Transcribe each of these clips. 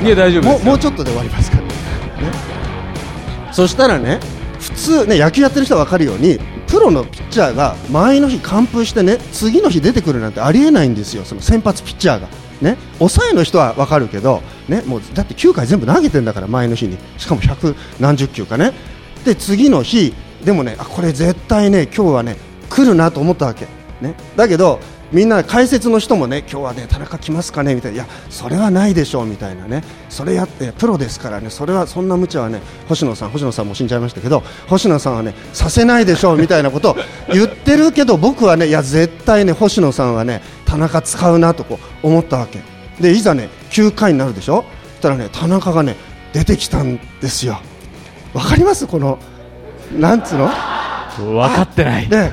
ですか？いや大丈夫ですよ。もうもうちょっとで終わりますから、ね、そしたらね普通ね野球やってる人は分かるようにプロのピッチャーが前の日完封してね次の日出てくるなんてありえないんですよ。その先発ピッチャーが。ね。抑えの人は分かるけどねもうだって9回全部投げてんだから前の日に。しかも100何十球かね。で次の日でもねあこれ絶対ね今日はね来るなと思ったわけ。ね。だけどみんな解説の人もね今日はね田中来ますかねみたいな。いやそれはないでしょうみたいなね。それやってプロですからね。それはそんな無茶はね星野さん星野さんも死んじゃいましたけど星野さんはねさせないでしょうみたいなことを言ってるけど僕はねいや絶対ね星野さんはね田中使うなとこう思ったわけ。でいざね9回になるでしょ？そしたらね田中がね出てきたんですよ。わかります？このなんつうの？分かってない。で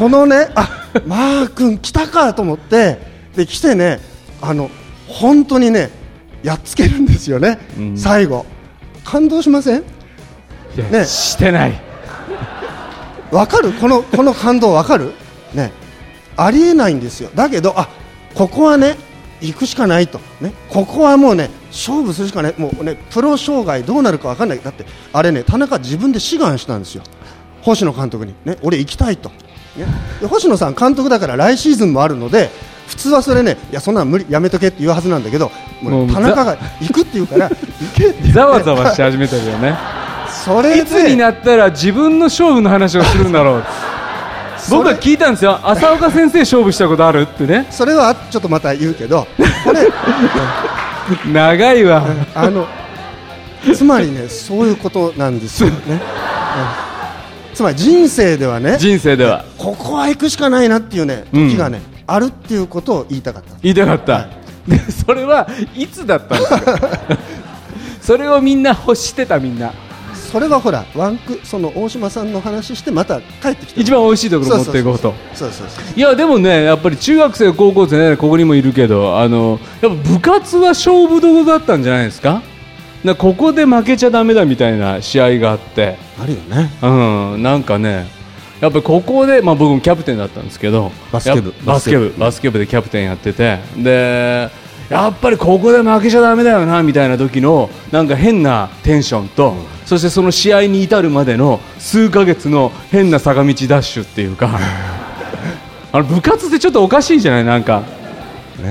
このねあマー君来たかと思ってで来てねあの本当にねやっつけるんですよね、うん。最後。感動しません？ね。してない。わかる？このこの感動わかる？ね。ありえないんですよ。だけどあここはね行くしかないと。ね。ここはもうね勝負するしかない。もうねプロ生涯どうなるかわかんない。だってあれね田中自分で志願したんですよ。星野監督に。ね。俺行きたいと星野さん監督だから来シーズンもあるので普通はそれねいやそんなの無理やめとけって言うはずなんだけどももうう田中が行くって言うから 行けってざわざわし始めたけどね。それで。いつになったら自分の勝負の話をするんだろう。僕は聞いたんですよ。浅岡先生勝負したことあるってね。それはちょっとまた言うけどこれ。長いわ。あのつまりねそういうことなんですよね、う んつまり人生ではね人生では。ここは行くしかないなっていうね時がね、あるっていうことを言いたかった。言いたかった、はでそれはいつだったんですか？それをみんな欲してたみんな。それはほらワンクその大島さんの話してまた帰ってきて一番美味しいところ持っていこうと。そうそうそう。いやでもねやっぱり中学生高校生ねここにもいるけどあのやっぱ部活は勝負どころだったんじゃないですか？なここで負けちゃだめだみたいな試合があって。あるよね。うん、なんかね、やっぱりここで、まあ、僕もキャプテンだったんですけど、バスケ部。やバスケ部、バスケ部。でキャプテンやってて、で、やっぱりここで負けちゃだめだよなみたいな時のなんか変なテンションと、そしてその試合に至るまでの数ヶ月の変な坂道ダッシュっていうか、あの部活ってちょっとおかしいじゃない、なんか、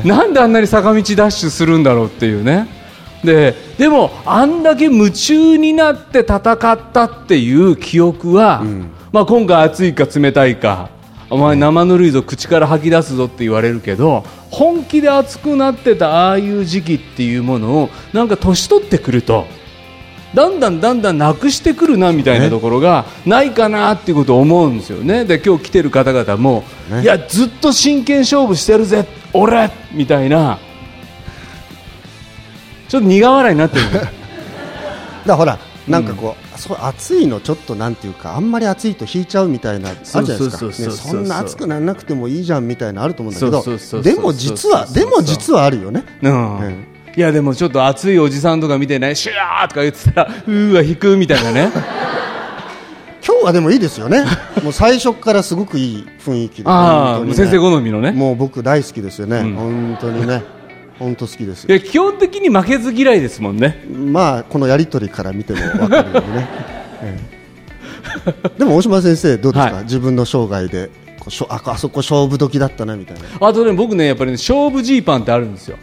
なんであんなに坂道ダッシュするんだろうっていうね。ででも、あんだけ夢中になって戦ったっていう記憶は、まあ、今回、熱いか冷たいか、お前、生ぬるいぞ、口から吐き出すぞって言われるけど、本気で熱くなってたああいう時期っていうものを、なんか年取ってくると、だんだんだんだんなくしてくるなみたいなところがないかなっていうことを思うんですよね。で今日来てる方々も、ね。いやずっと真剣勝負してるぜ俺みたいなちょっと苦笑いになってる。だからほらなんかこう、そう暑いのちょっとなんていうかあんまり暑いと引いちゃうみたいなあるじゃないですか。そんな暑くならなくてもいいじゃんみたいなあると思うんだけどでも実はでも実はあるよね。うん。うん。いやでもちょっと熱いおじさんとか見てねシューとか言ってたらうーわ引くみたいなね。今日はでもいいですよね。もう最初からすごくいい雰囲気で。ね。先生好みのね。もう僕大好きですよね、うん。本当にね本当好きです。いや基本的に負けず嫌いですもんね。まあこのやり取りから見ても分かるよね、ええ。でも大島先生どうですか、はい。自分の生涯でこうしょああそこ勝負時だったなみたいな。あとね僕ねやっぱりね勝負ジーパンってあるんですよ。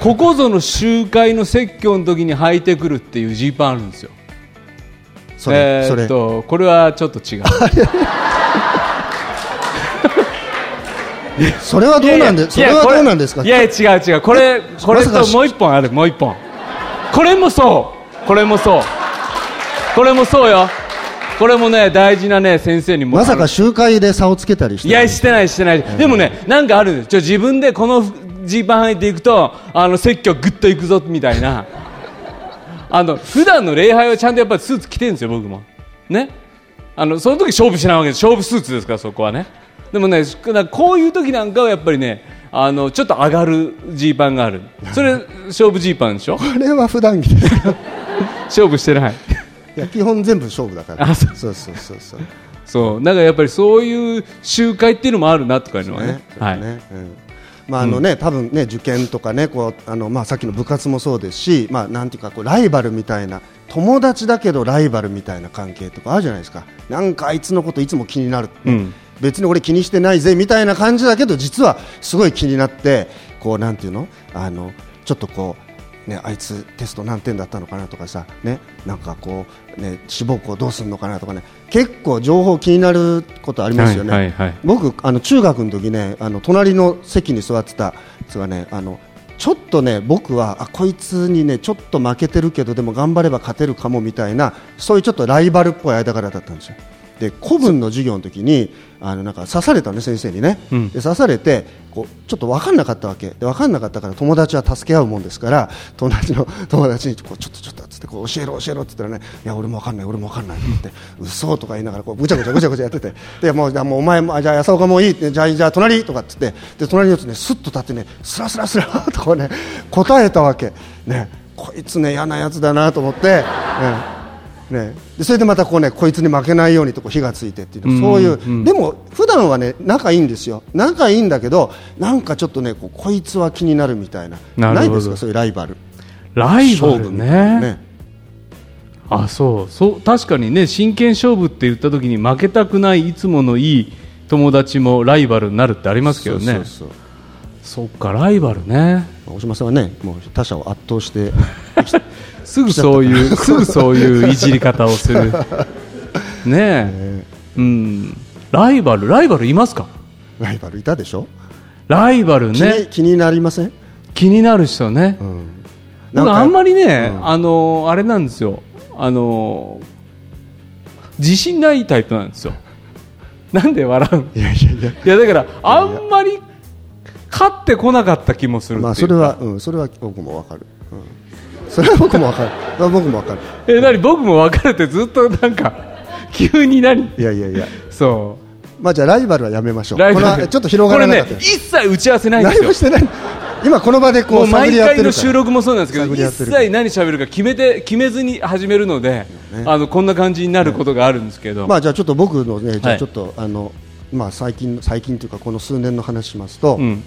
ここぞの集会の説教の時に履いてくるっていうジーパンあるんですよ。それ、えーそれ。これはちょっと違う それはどうなんでそれはどうなんですか？いやいや違う違う。これ これともう一本あるもう一本。これもそう。これもそう。これもそうよ。これもね大事なね先生にも。まさか集会で差をつけたりしていやしてないしてない、でもねなんかある。んですちょ自分でこのジーパン履いていくとあの説教グッといくぞみたいな。あの普段の礼拝はちゃんとやっぱりスーツ着てるんですよ僕も。ね？あのその時勝負しないわけです。勝負スーツですからそこはねでもねこういう時なんかはやっぱりねあのちょっと上がるジーパンがある。それ勝負ジーパンでしょ？これは普段着です 勝負してない。いや基本全部勝負だから。あそう。そうそうそうそう。そう。なんかやっぱりそういう集会っていうのもあるなとかいうのはね。ね。はい、ねうん。まああのね多分ね受験とかねこうあのまあさっきの部活もそうですし、まあなんていうかこうライバルみたいな友達だけどライバルみたいな関係とかあるじゃないですか。なんかあいつのこといつも気になる。うん別に俺気にしてないぜみたいな感じだけど実はすごい気になってこうなんていうの？あのちょっとこうねあいつテスト何点だったのかなとかさね？なんかこうね志望校どうするのかなとかね結構情報気になることありますよね。はいはいはい僕あの中学の時ねあの隣の席に座ってたやつがねあのちょっとね僕はあこいつにねちょっと負けてるけどでも頑張れば勝てるかもみたいなそういうちょっとライバルっぽい間柄だったんですよ。で古文の授業の時にあのなんか刺されたね先生にね、うん。で刺されてこうちょっと分かんなかったわけ。で分かんなかったから友達は助け合うもんですから友達の 友達にこうちょっとちょっとつってこう教えろ教えろって言ったらねいや俺も分かんない俺も分かんないって言って嘘とか言いながらこうぐちゃぐちゃぐちゃぐちゃやってて。でもうじゃあもうお前もあじゃあ安岡もういいってじゃあじゃあ隣とかっつって。で隣のやつねスッと立ってねスラスラスラとこうね答えたわけ。ねこいつね嫌なやつだなと思って。ねね、でそれでまたこうねこいつに負けないようにとこう火がついてっていううんそういう、うんでも普段はね仲いいんですよ。仲いいんだけどなんかちょっとねこうこいつは気になるみたいな。なないですか？そういうライバル。ライバル勝負みたいな。ね。あそう。そう確かにね真剣勝負って言った時に負けたくないいつものいい友達もライバルになるってありますけどね。そうそうそうそっかライバルね。大島さんはねもう他者を圧倒してすぐそういうすぐそういういじり方をする。ねえ。うん。ライバルライバルいますか？ライバルいたでしょ、ライバルね。気になりません、気になる人ね、うん、僕あんまりね、うん。あのあれなんですよ。あの自信ないタイプなんですよ。なんで笑ういやいやいや。いやだからあんまり勝ってこなかった気もするまあそれは、うん、それは僕もわかる、うん、それは僕もわかる。僕もわかる。え何？僕も分かるってずっとなんか 急に何？いやいやいや。そまあじゃあライバルはやめましょう。うライバル。ちょっと広がらなかった。これね一切打ち合わせないんですよ。何もしてない。今この場でこもう毎回の収録もそうなんですけど探一切何喋るか決めて決めずに始めるので、あのこんな感じになることがあるんですけど、まあじゃあちょっと僕のねじゃちょっと、あのまあ最近最近というかこの数年の話しますと、うん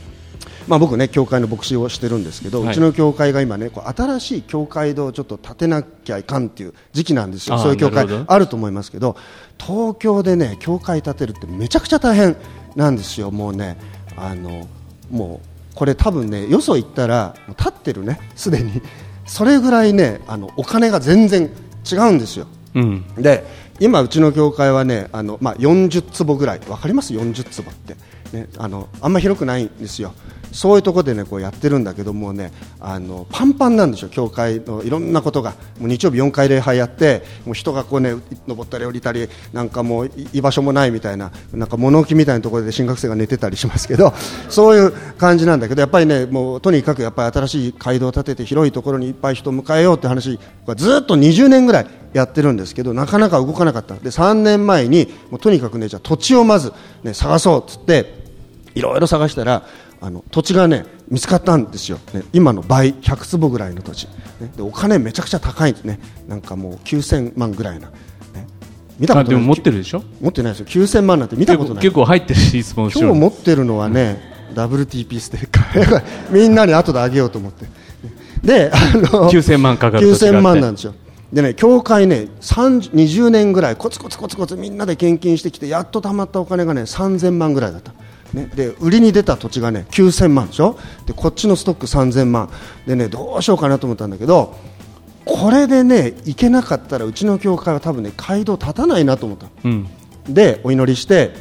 まあ僕ね教会の牧師をしてるんですけど、はい。うちの教会が今ねこう新しい教会堂をちょっと建てなきゃいかんっていう時期なんですよ。そういう教会あると思いますけど東京でね教会建てるってめちゃくちゃ大変なんですよ。もうねあのもうこれ多分ねよそ行ったらもう建ってるねすでに。それぐらいねあのお金が全然違うんですよ。うん。で今、うちの教会はねあの、まあ、40坪ぐらい。分かります？40坪って、ね、あのあんま広くないんですよ。そういうところで、ね、こうやってるんだけどもねあのパンパンなんですよ教会のいろんなことが。もう日曜日4回礼拝やってもう人がこう、ね、登ったり降りたりなんかもう居場所もないみたいななんか物置みたいなところで新学生が寝てたりしますけど そういう感じなんだけどやっぱりねもうとにかくやっぱり新しい街道を建てて広いところにいっぱい人を迎えようって話がずっと20年ぐらいやってるんですけどなかなか動かなかった。で3年前にもうとにかくねじゃあ土地をまず、ね、探そうっつっていろいろ探したらあの土地がね見つかったんですよ、ね、今の倍100坪ぐらいの土地、ね、でお金めちゃくちゃ高いんですね。なんかもう9000万ぐらいな、ね、見たことないあでも持ってるでしょ？持ってないですよ。9000万なんて見たことない。結構入ってるしいつも後今日持ってるのはね、WTP ステッカーみんなに後であげようと思って。であの9000万かかる土地があって。9000万なんですよ。でね教会ね30 20年ぐらいコツコツコツコツみんなで献金してきてやっと貯まったお金がね3000万ぐらいだったね、で売りに出た土地がね9000万でしょ？でこっちのストック3000万。でねどうしようかなと思ったんだけどこれでねいけなかったらうちの教会は多分ね街道立たないなと思ったうん。でお祈りして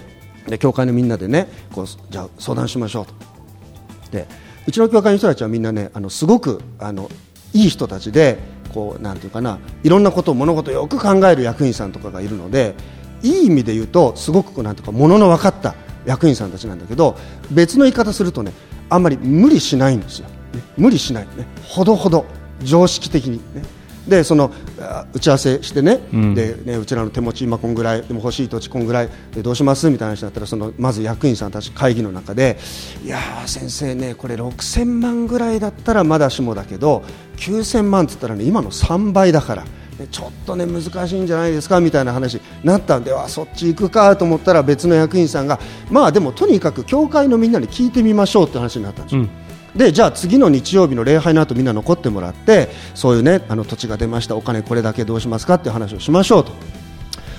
で教会のみんなでねこうじゃあ相談しましょうと。でうちの教会の人たちはみんなねあのすごくあのいい人たちでこうなんていうかないろんなことを物事をよく考える役員さんとかがいるのでいい意味で言うとすごくなんていうか物の分かった役員さんたちなんだけど別の言い方するとねあんまり無理しないんですよ、ね、無理しないね。ほどほど常識的にね。でそのあ打ち合わせしてね,、うん。でねうちらの手持ち今こんぐらいでも欲しい土地こんぐらいでどうしますみたいな話になったらそのまず役員さんたち会議の中でいやー先生ねこれ6000万ぐらいだったらまだしもだけど9000万って言ったらね今の3倍だから。ねちょっとね難しいんじゃないですかみたいな話なったんであそっち行くかと思ったら別の役員さんがまあでもとにかく教会のみんなに聞いてみましょうって話になったんですよ。うんでじゃあ次の日曜日の礼拝の後みんな残ってもらってそういうねあの土地が出ましたお金これだけどうしますかっていう話をしましょうと。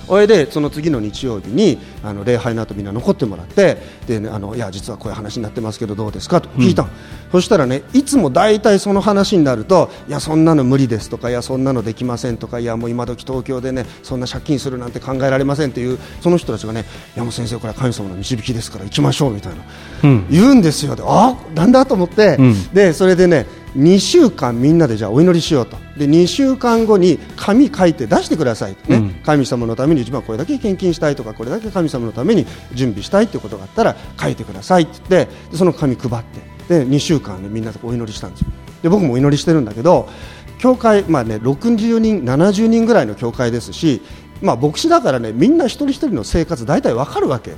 それでその次の日曜日にあの礼拝の後みんな残ってもらってで、ね、あのいや実はこういう話になってますけどどうですかと聞いたの、そしたらねいつも大体その話になるといやそんなの無理ですとかいやそんなのできませんとかいやもう今時東京でねそんな借金するなんて考えられませんっていうその人たちがねいやもう先生これは神様の導きですから行きましょうみたいな、うん。言うんですよ。であなんだと思って、うん。でそれでね2週間みんなでじゃあお祈りしようと。で2週間後に紙書いて出してください、ね。うん。神様のために自分はこれだけ献金したいとかこれだけ神様のために準備したいということがあったら書いてくださいって言ってでその紙配って。で2週間でみんなでお祈りしたんですよ。で僕もお祈りしてるんだけど教会、まあね、60人70人ぐらいの教会ですし、まあ、牧師だからねみんな一人一人の生活大体わかるわけよ、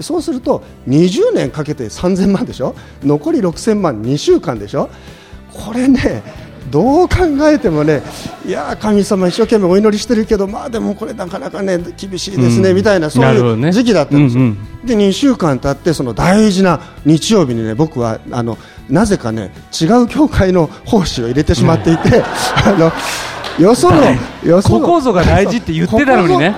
そうすると20年かけて3000万でしょ？残り6000万2週間でしょ？これねどう考えてもねいやー神様一生懸命お祈りしてるけどまあでもこれなかなかね厳しいですね、うん。みたいなそういう時期だったんですよ、うんで2週間経ってその大事な日曜日にね僕はあのなぜかね違う教会の奉仕を入れてしまっていて、あのよそのよそのここぞが大事って言ってたのにね。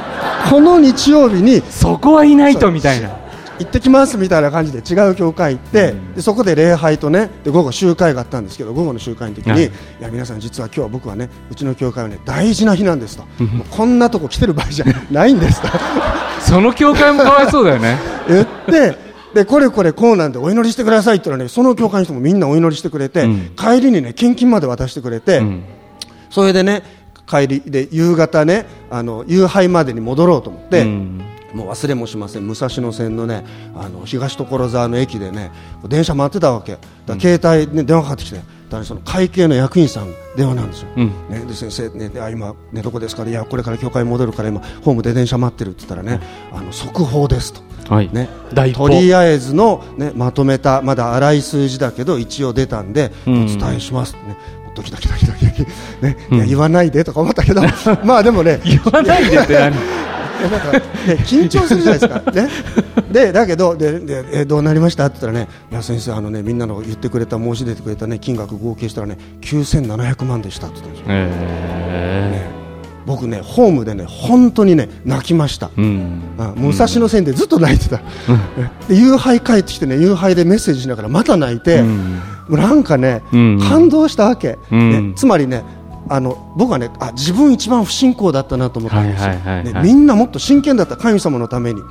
この日曜日にそこはいないとみたいな行ってきますみたいな感じで違う教会行って、でそこで礼拝とねで午後集会があったんですけど午後の集会の時に、はい。い、や皆さん実は今日は僕はねうちの教会はね大事な日なんですと。こんなとこ来てる場合じゃないんですと。その教会もかわいそうだよね。言ってでこれこれこうなんでお祈りしてくださいって言ったらねその教会の人もみんなお祈りしてくれて、うん。帰りにね献金まで渡してくれて、うん。それでね帰りで夕方ねあの夕拝までに戻ろうと思って。うんもう忘れもしません。武蔵野線のねあの東所沢の駅でね電車待ってたわけ。だ携帯、ね、電話かかってきてだからその会計の役員さん電話なんですよ、うん。ね、で先生、ね、であ今、ね、どこですかいやこれから教会に戻るから今ホームで電車待ってるって言ったらね、あの速報ですと。はい。ね、とりあえずの、ね、まとめたまだ粗い数字だけど一応出たんでおうん。伝えしますね、ドキドキドキドキね。いや言わないでとか思ったけど。まあでもね。言わないでって何？なんか、ね、緊張するじゃないですか、ね、でだけどででえどうなりました？って言ったらねいや先生あのねみんなの言ってくれた申し出てくれたね金額合計したらね9700万でしたって言ったんですよ。え僕ねホームでね本当にね泣きました。えうん。うん武蔵野線でずっと泣いてた、で夕拝帰ってきてね夕拝でメッセージしながらまた泣いて、うん。なんかね、うん。感動したわけ、うん。ね。つまりねあの僕はねあ自分一番不信仰だったなと思ったんですよ、ねみんなもっと真剣だった神様のために、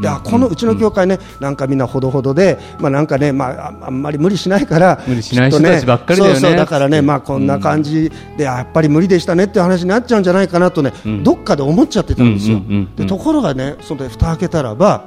であこのうちの教会ねなんかみんなほどほどで、まあ、なんかね、まあ、ああんまり無理しないから無理しない人たちばっかりだよね。そうそうだからね、まあ、こんな感じで、あやっぱり無理でしたねっていう話になっちゃうんじゃないかなとね、ん。どっかで思っちゃってたんですよ、でところがねそれで蓋開けたらば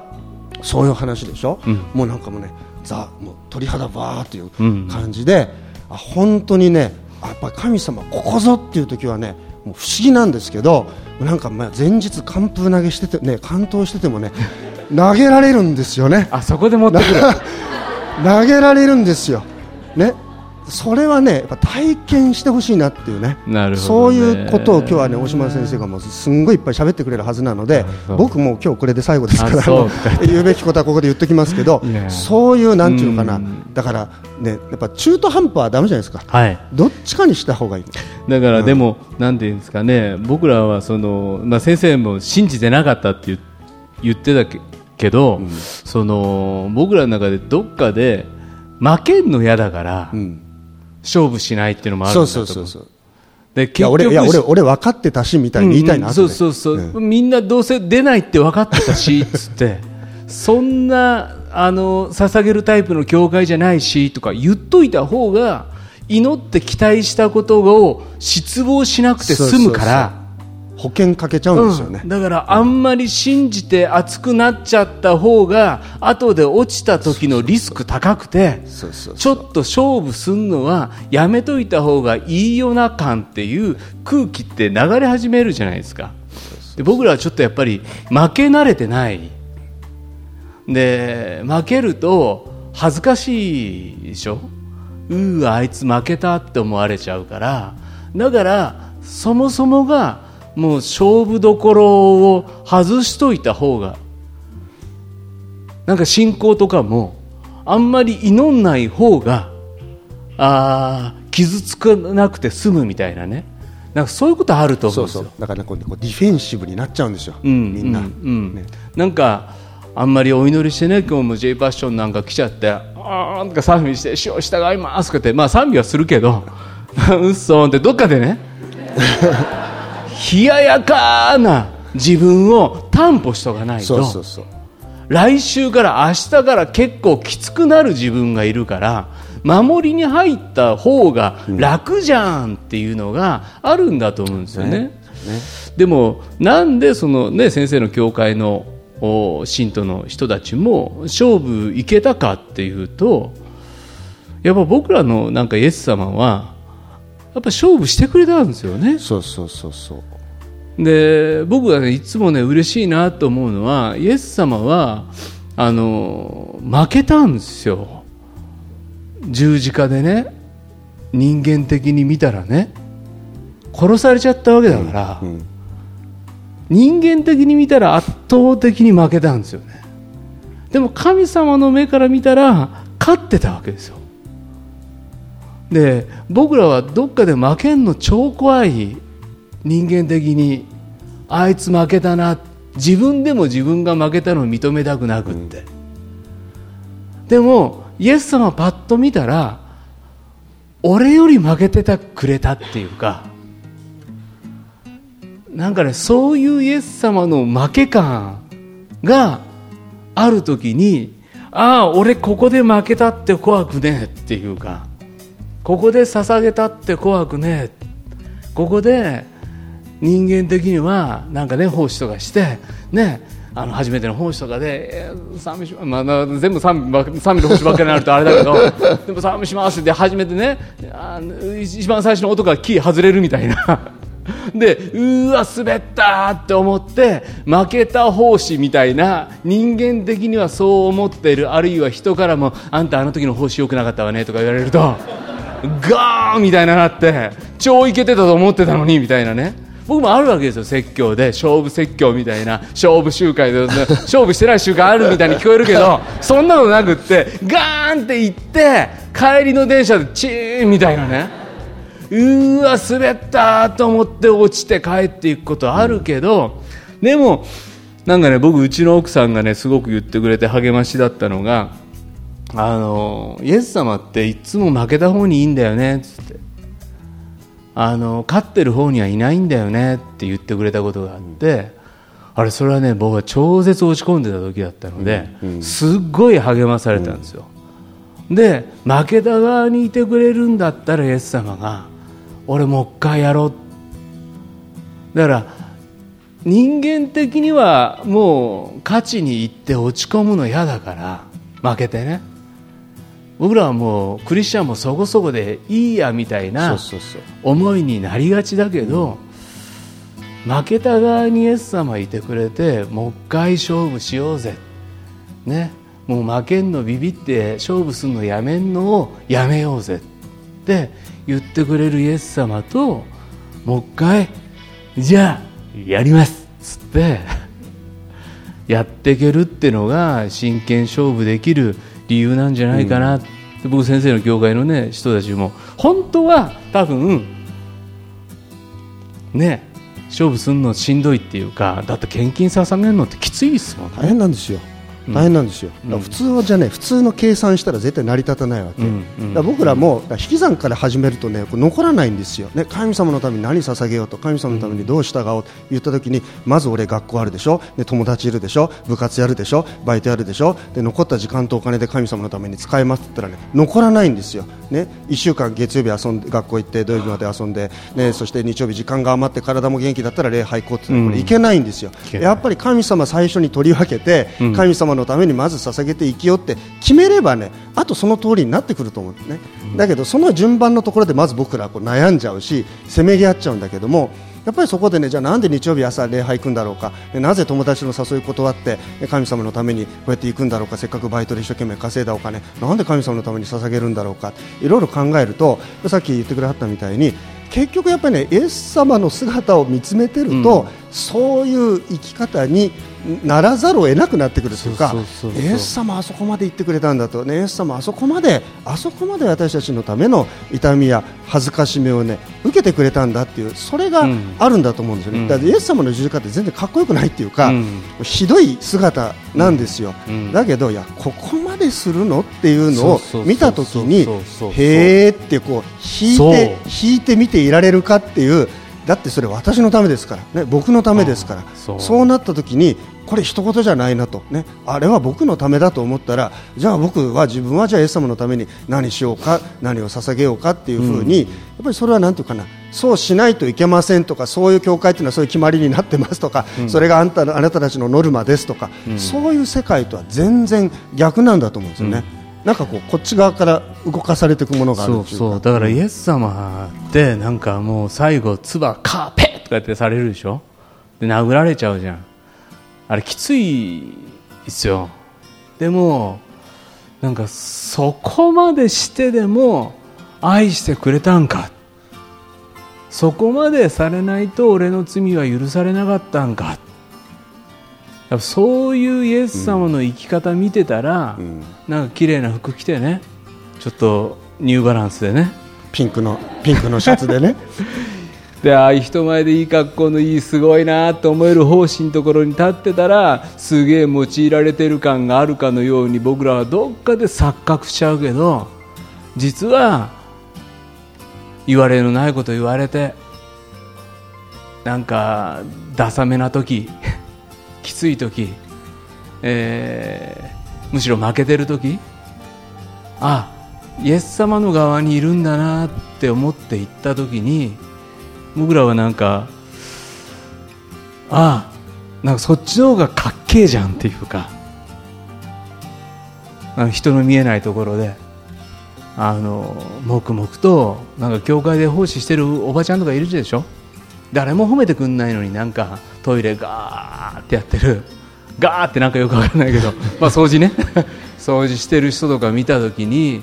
そういう話でしょ、うん。もうなんかもうねザもう鳥肌バーっていううん。感じで、あ本当にねあやっぱり神様ここぞっていう時はねもう不思議なんですけどなんかまあ前日完封投げしててね完投しててもね 投げられるんですよね。あそこで持ってくる。投げられるんですよ。ねそれはねやっぱ体験してほしいなっていうね。なるほそういうことを今日はね大島先生がもうすんごいいっぱい喋ってくれるはずなので僕も今日これで最後ですから言うべきことはここで言っときますけどそういうなんていうのかな。うん。だからねやっぱ中途半端はダメじゃないですか。はい。どっちかにした方がいいだからでも、なんていうんですかね僕らはその、まあ、先生も信じてなかったって言言ってたけけど、その僕らの中でどっかで負けんの嫌だから、うん勝負しないっていうのもあるんそうだと思う。そうそうそうでいや俺いや俺俺分かってたしみたいに言いたいなうん後で。そうそうそう、うん。みんなどうせ出ないって分かってたしつって。そんなあの捧げるタイプの教会じゃないしとか言っといた方が祈って期待したことを失望しなくて済むから保険かけちゃうんですよね。うん。だからあんまり信じて熱くなっちゃった方が後で落ちた時のリスク高くてちょっと勝負すんのはやめといた方がいいよな感っていう空気って流れ始めるじゃないですか。で僕らはちょっとやっぱり負け慣れてない。で負けると恥ずかしいでしょ。うーあいつ負けたって思われちゃうから。だからそもそもがもう勝負どころを外しといた方がなんか信仰とかもあんまり祈んない方があー傷つかなくて済むみたいなね。なんかそういうことあると思そううんですよ。そうだからねこうこうディフェンシブになっちゃうんですよ、うんみんな、うん。うんね。なんかあんまりお祈りしてね今日も J パッションなんか来ちゃってあーんとか賛美して「主を従います」ってまあ賛美はするけど「うっそーん」ってどっかでね冷ややかな自分を担保しとかないと来週から明日から結構きつくなる自分がいるから守りに入った方が楽じゃんっていうのがあるんだと思うんですよね。ね。でもなんでその、ね、先生の教会のお信徒の人たちも勝負いけたかっていうとやっぱ僕らのなんかイエス様はやっぱ勝負してくれたんですよね。そうそうそうそう。で僕が、ね、いつもね嬉しいなと思うのはイエス様はあの負けたんですよ。十字架でね人間的に見たらね殺されちゃったわけだから、うん。人間的に見たら圧倒的に負けたんですよね。でも神様の目から見たら勝ってたわけですよで僕らはどっかで負けんの超怖い人間的にあいつ負けたな自分でも自分が負けたのを認めたくなくって、でもイエス様パッと見たら俺より負けてたくれたっていうかなんかねそういうイエス様の負け感がある時にああ俺ここで負けたって怖くねえっていうかここで捧げたって怖くねここで人間的にはなんかね奉仕とかしてねあの初めての奉仕とかで、えー賛美しまあ、全部賛美ばっ賛美の奉仕ばっかりになるとあれだけど でも賛美しますって初めてねあ一番最初の音がキー外れるみたいな。でうわ滑ったって思って負けた奉仕みたいな人間的にはそう思っているあるいは人からもあんたあの時の奉仕良くなかったわねとか言われると。ガーみたいななって超イケてたと思ってたのにみたいなね。僕もあるわけですよ説教で。勝負説教みたいな。勝負集会で勝負してない集会あるみたいに聞こえるけどそんなことなくってガーンって行って帰りの電車でチーンみたいなね。うわ滑ったと思って落ちて帰っていくことあるけど、でもなんかね僕うちの奥さんがねすごく言ってくれて励ましだったのがあのイエス様っていつも負けた方にいいんだよねっつって。あの勝ってる方にはいないんだよねって言ってくれたことがあって、あれそれはね僕は超絶落ち込んでた時だったので、すっごい励まされたんですよ、で負けた側にいてくれるんだったらイエス様が俺もう一回やろう。だから人間的にはもう勝ちに行って落ち込むの嫌だから負けてね僕らはもうクリスチャンもそこそこでいいやみたいそな思いになりがちだけど、負けた側にイエス様いてくれてもう一回勝負しようぜ、ね、もう負けんのビビって勝負するのやめんのをやめようぜ。って言ってくれるイエス様ともう一回じゃあやります。っつってやっていけるってのが真剣勝負できる理由なんじゃないかな。って、僕先生の教会のね人たちも本当は多分ね勝負するのしんどいっていうかだって献金捧げるのってきついですもん大変なんですよ大変なんですよ、だから普通はじゃね普通の計算したら絶対成り立たないわけ、ら僕らも引き算から始めるとね残らないんですよ、ね、神様のために何捧げようと神様のためにどう従おうと言った時にまず俺学校あるでしょ、で友達いるでしょ。部活やるでしょ。バイトやるでしょ。で残った時間とお金で神様のために使えますって言ったらね残らないんですよ、ね、1週間月曜日遊んで学校行って土曜日まで遊んで、ね、そして日曜日時間が余って体も元気だったら礼拝行こうってこれいけないんですよ、やっぱり神様最初に取り分けて、うん。神様のためにまず捧げて生きようって決めればねあとその通りになってくると思うんですね、だけどその順番のところでまず僕らはこう悩んじゃうしせめぎ合っちゃうんだけどもやっぱりそこでねじゃあなんで日曜日朝礼拝行くんだろうか。でなぜ友達の誘い断ってで神様のためにこうやって行くんだろうか。せっかくバイトで一生懸命稼いだお金。なんで神様のために捧げるんだろうか。いろいろ考えるとさっき言ってくれはったみたいに結局やっぱりねイエス様の姿を見つめてると、そういう生き方にならざるを得なくなってくるというかそうそうそうそう。イエス様あそこまで言ってくれたんだと、ね、イエス様あそこまであそこまで私たちのための痛みや恥ずかしめをね受けてくれたんだっていうそれがうん。あるんだと思うんですよね、うん。だからイエス様の十字架って全然かっこよくないっていうか、うん。ひどい姿なんですよ、うん。だけどいやここまでするのっていうのを見たときにへーってこう引いて引いて見ていられるかっていうだってそれ私のためですから、ね、僕のためですから。あそう。なったときにこれ一言じゃないなと、ね、あれは僕のためだと思ったらじゃあ僕は自分はじゃあイエス様のために何しようか何を捧げようかっていうふうに、やっぱりそれはなんていうかなそうしないといけませんとかそういう教会っていうのはそういう決まりになってますとか、それがあんたのあなたたちのノルマですとか、そういう世界とは全然逆なんだと思うんですよね。なんかこうこっち側から動かされていくものがあるそうだからイエス様ってなんかもう最後唾カーペッとかってされるでしょ？で殴られちゃうじゃん。あれきついですよ。でもなんかそこまでしてでも愛してくれたんか。そこまでされないと俺の罪は許されなかったんか。そういうイエス様の生き方見てたら、うん。なんか綺麗な服着てね。ちょっとニューバランスでね。ピンクのピンクのシャツでね。でああいう人前でいい格好のいいすごいなと思える奉仕のところに立ってたらすげえ用いられてる感があるかのように僕らはどっかで錯覚しちゃうけど実は言われのないこと言われてなんかダサめな時きつい時、えーむしろ負けてる時あイエス様の側にいるんだなって思って行った時に僕らはなんかああなんかそっちの方がかっけえじゃんっていうかあの人の見えないところであの黙々となんか教会で奉仕してるおばちゃんとかいるでしょ？誰も褒めてくんないのになんかトイレガーってやってる。ガーってなんかよくわからないけど。まあ掃除ね。掃除してる人とか見た時に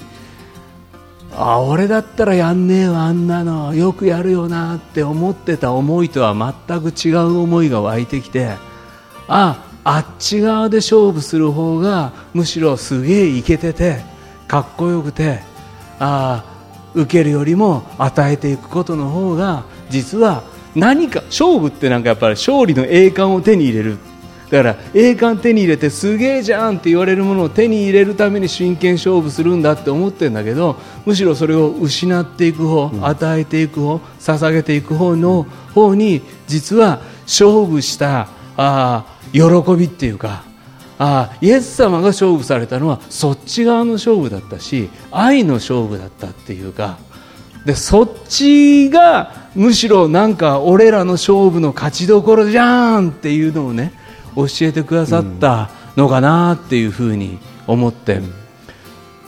あ俺だったらやんねえわあんなの。よくやるよなって思ってた思いとは全く違う思いが湧いてきてああっち側で勝負する方がむしろすげえイケててかっこよくてああ受けるよりも与えていくことの方が実は何か勝負ってなんかやっぱり勝利の栄冠を手に入れる。だから栄冠手に入れてすげえじゃんって言われるものを手に入れるために真剣勝負するんだって思ってるんだけどむしろそれを失っていく方、与えていく方捧げていく方の方に実は勝負したあー喜びっていうかあーイエス様が勝負されたのはそっち側の勝負だったし愛の勝負だったっていうかでそっちがむしろなんか俺らの勝負の勝ちどころじゃんっていうのをね教えてくださったのかなっていうふうに思って、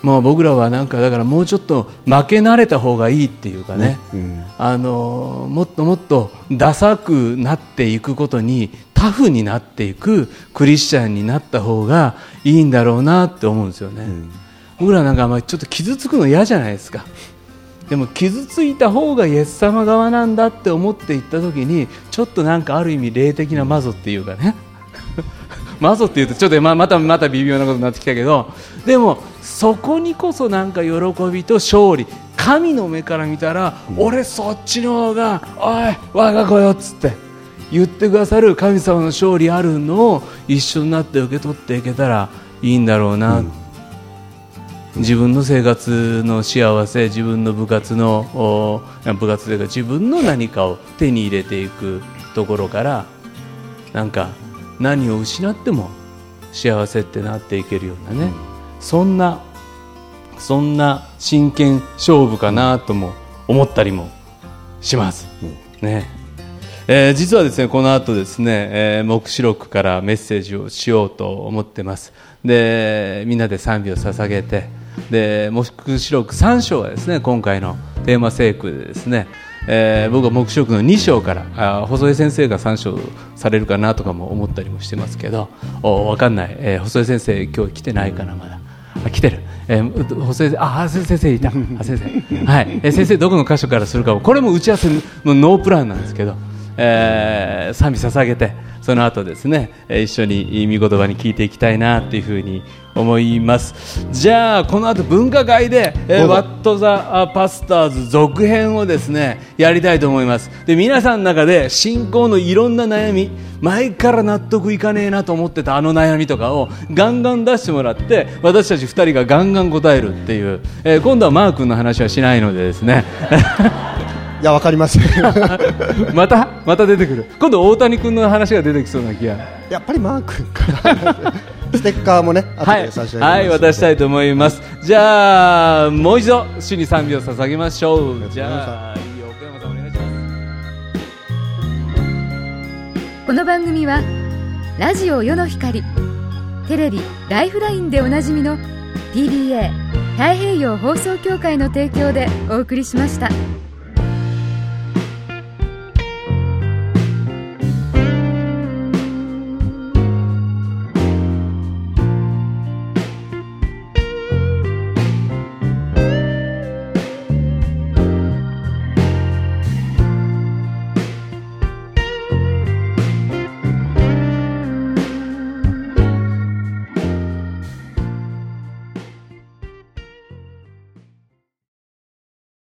まあ僕らはなんかだからもうちょっと負け慣れた方がいいっていうかね、うんあのもっともっとダサくなっていくことにタフになっていくクリスチャンになった方がいいんだろうなって思うんですよね、僕らなんかあんまりちょっと傷つくの嫌じゃないですかでも傷ついた方がイエス様側なんだって思っていった時にちょっとなんかある意味霊的なマゾっていうかね。マゾっていうとちょっとままたまた微妙なことになってきたけどでもそこにこそなんか喜びと勝利神の目から見たら、俺そっちの方がおい我が子よっつって言ってくださる神様の勝利あるのを一緒になって受け取っていけたらいいんだろうな、自分の生活の幸せ自分の部活のお部活というか自分の何かを手に入れていくところからなんか何を失っても幸せってなっていけるようなね、そんなそんな真剣勝負かなとも思ったりもします。ね。えー実はですねこの後ですね、えー黙示録からメッセージをしようと思ってますでみんなで賛美を捧げてで黙示録3章はですね今回のテーマ聖句でですね、えー僕は黙示録の2章からあ細江先生が3章されるかなとかも思ったりもしてますけどおわかんない、えー細江先生今日来てないかなまだ。あ来てる、えー、補正あ先生いた。あ先生。はい、えー、先生どこの箇所からするかこれも打ち合わせのノープランなんですけど、えー、賛美捧げて。その後ですね、えー、一緒に御言葉に聞いていきたいなというふうに思います。じゃあこの後文化会で、えー、ワット・ザ・パスターズ続編をですねやりたいと思います。で皆さんの中で信仰のいろんな悩み前から納得いかねえなと思ってたあの悩みとかをガンガン出してもらって私たち2人がガンガン答えるっていう、えー、今度はマー君の話はしないのでですね いやわかりません またまた出てくる。今度大谷君の話が出てきそうな気が。やっぱりマー君かステッカーもねはい、はい、渡したいと思います、はい、じゃあもう一度主に賛美を捧げましょう。じゃあ奥山さんお願いします。この番組はラジオ世の光。テレビ「ライフライン」でおなじみの TBA 太平洋放送協会の提供でお送りしました。